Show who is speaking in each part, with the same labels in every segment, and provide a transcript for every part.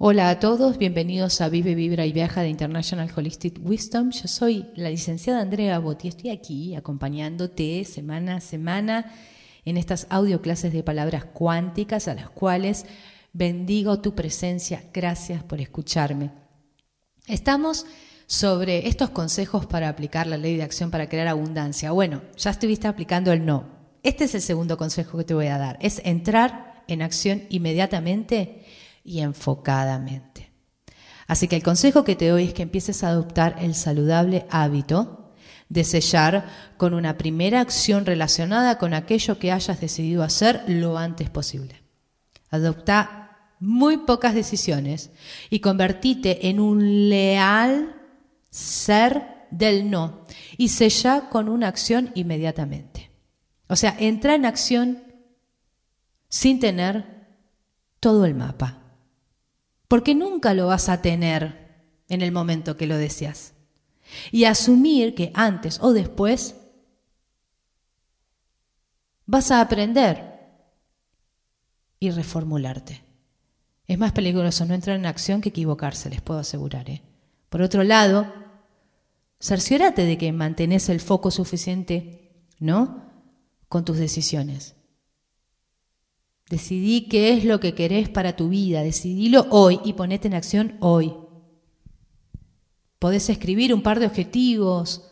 Speaker 1: Hola a todos, bienvenidos a Vive, Vibra y Viaja de International Holistic Wisdom. Yo soy la licenciada Andrea Botti estoy aquí acompañándote semana a semana en estas audio clases de palabras cuánticas a las cuales bendigo tu presencia. Gracias por escucharme. Estamos sobre estos consejos para aplicar la ley de acción para crear abundancia. Bueno, ya estuviste aplicando el no. Este es el segundo consejo que te voy a dar. Es entrar en acción inmediatamente y enfocadamente. Así que el consejo que te doy es que empieces a adoptar el saludable hábito de sellar con una primera acción relacionada con aquello que hayas decidido hacer lo antes posible. Adopta muy pocas decisiones y convertite en un leal ser del no y sella con una acción inmediatamente. O sea, entra en acción sin tener todo el mapa porque nunca lo vas a tener en el momento que lo deseas. Y asumir que antes o después vas a aprender y reformularte. Es más peligroso no entrar en acción que equivocarse, les puedo asegurar. ¿eh? Por otro lado, cerciórate de que mantenés el foco suficiente, ¿no? Con tus decisiones. Decidí qué es lo que querés para tu vida, decidilo hoy y ponete en acción hoy. Podés escribir un par de objetivos,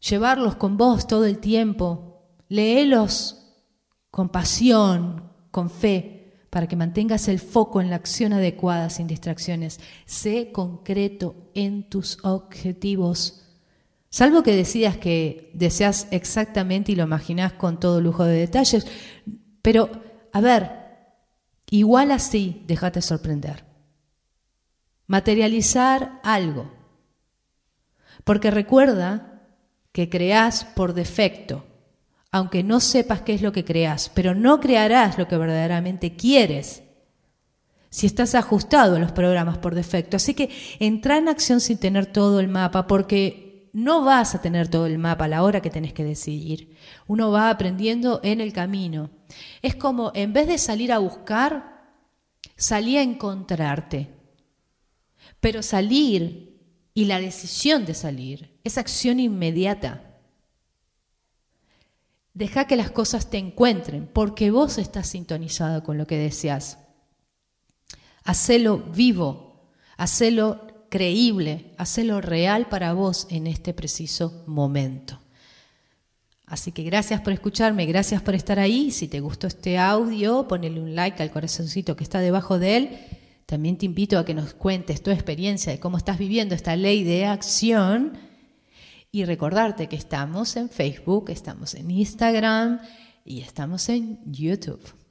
Speaker 1: llevarlos con vos todo el tiempo, léelos con pasión, con fe, para que mantengas el foco en la acción adecuada sin distracciones. Sé concreto en tus objetivos. Salvo que decidas que deseas exactamente y lo imaginás con todo lujo de detalles, pero, a ver, igual así, déjate sorprender. Materializar algo. Porque recuerda que creás por defecto, aunque no sepas qué es lo que creás, pero no crearás lo que verdaderamente quieres si estás ajustado a los programas por defecto. Así que entra en acción sin tener todo el mapa, porque no vas a tener todo el mapa a la hora que tenés que decidir. Uno va aprendiendo en el camino. Es como, en vez de salir a buscar, salí a encontrarte. Pero salir y la decisión de salir es acción inmediata. Deja que las cosas te encuentren, porque vos estás sintonizado con lo que deseas. Hacelo vivo, hacelo creíble, hacelo real para vos en este preciso momento. Así que gracias por escucharme, gracias por estar ahí. Si te gustó este audio, ponele un like al corazoncito que está debajo de él. También te invito a que nos cuentes tu experiencia de cómo estás viviendo esta ley de acción y recordarte que estamos en Facebook, estamos en Instagram y estamos en YouTube.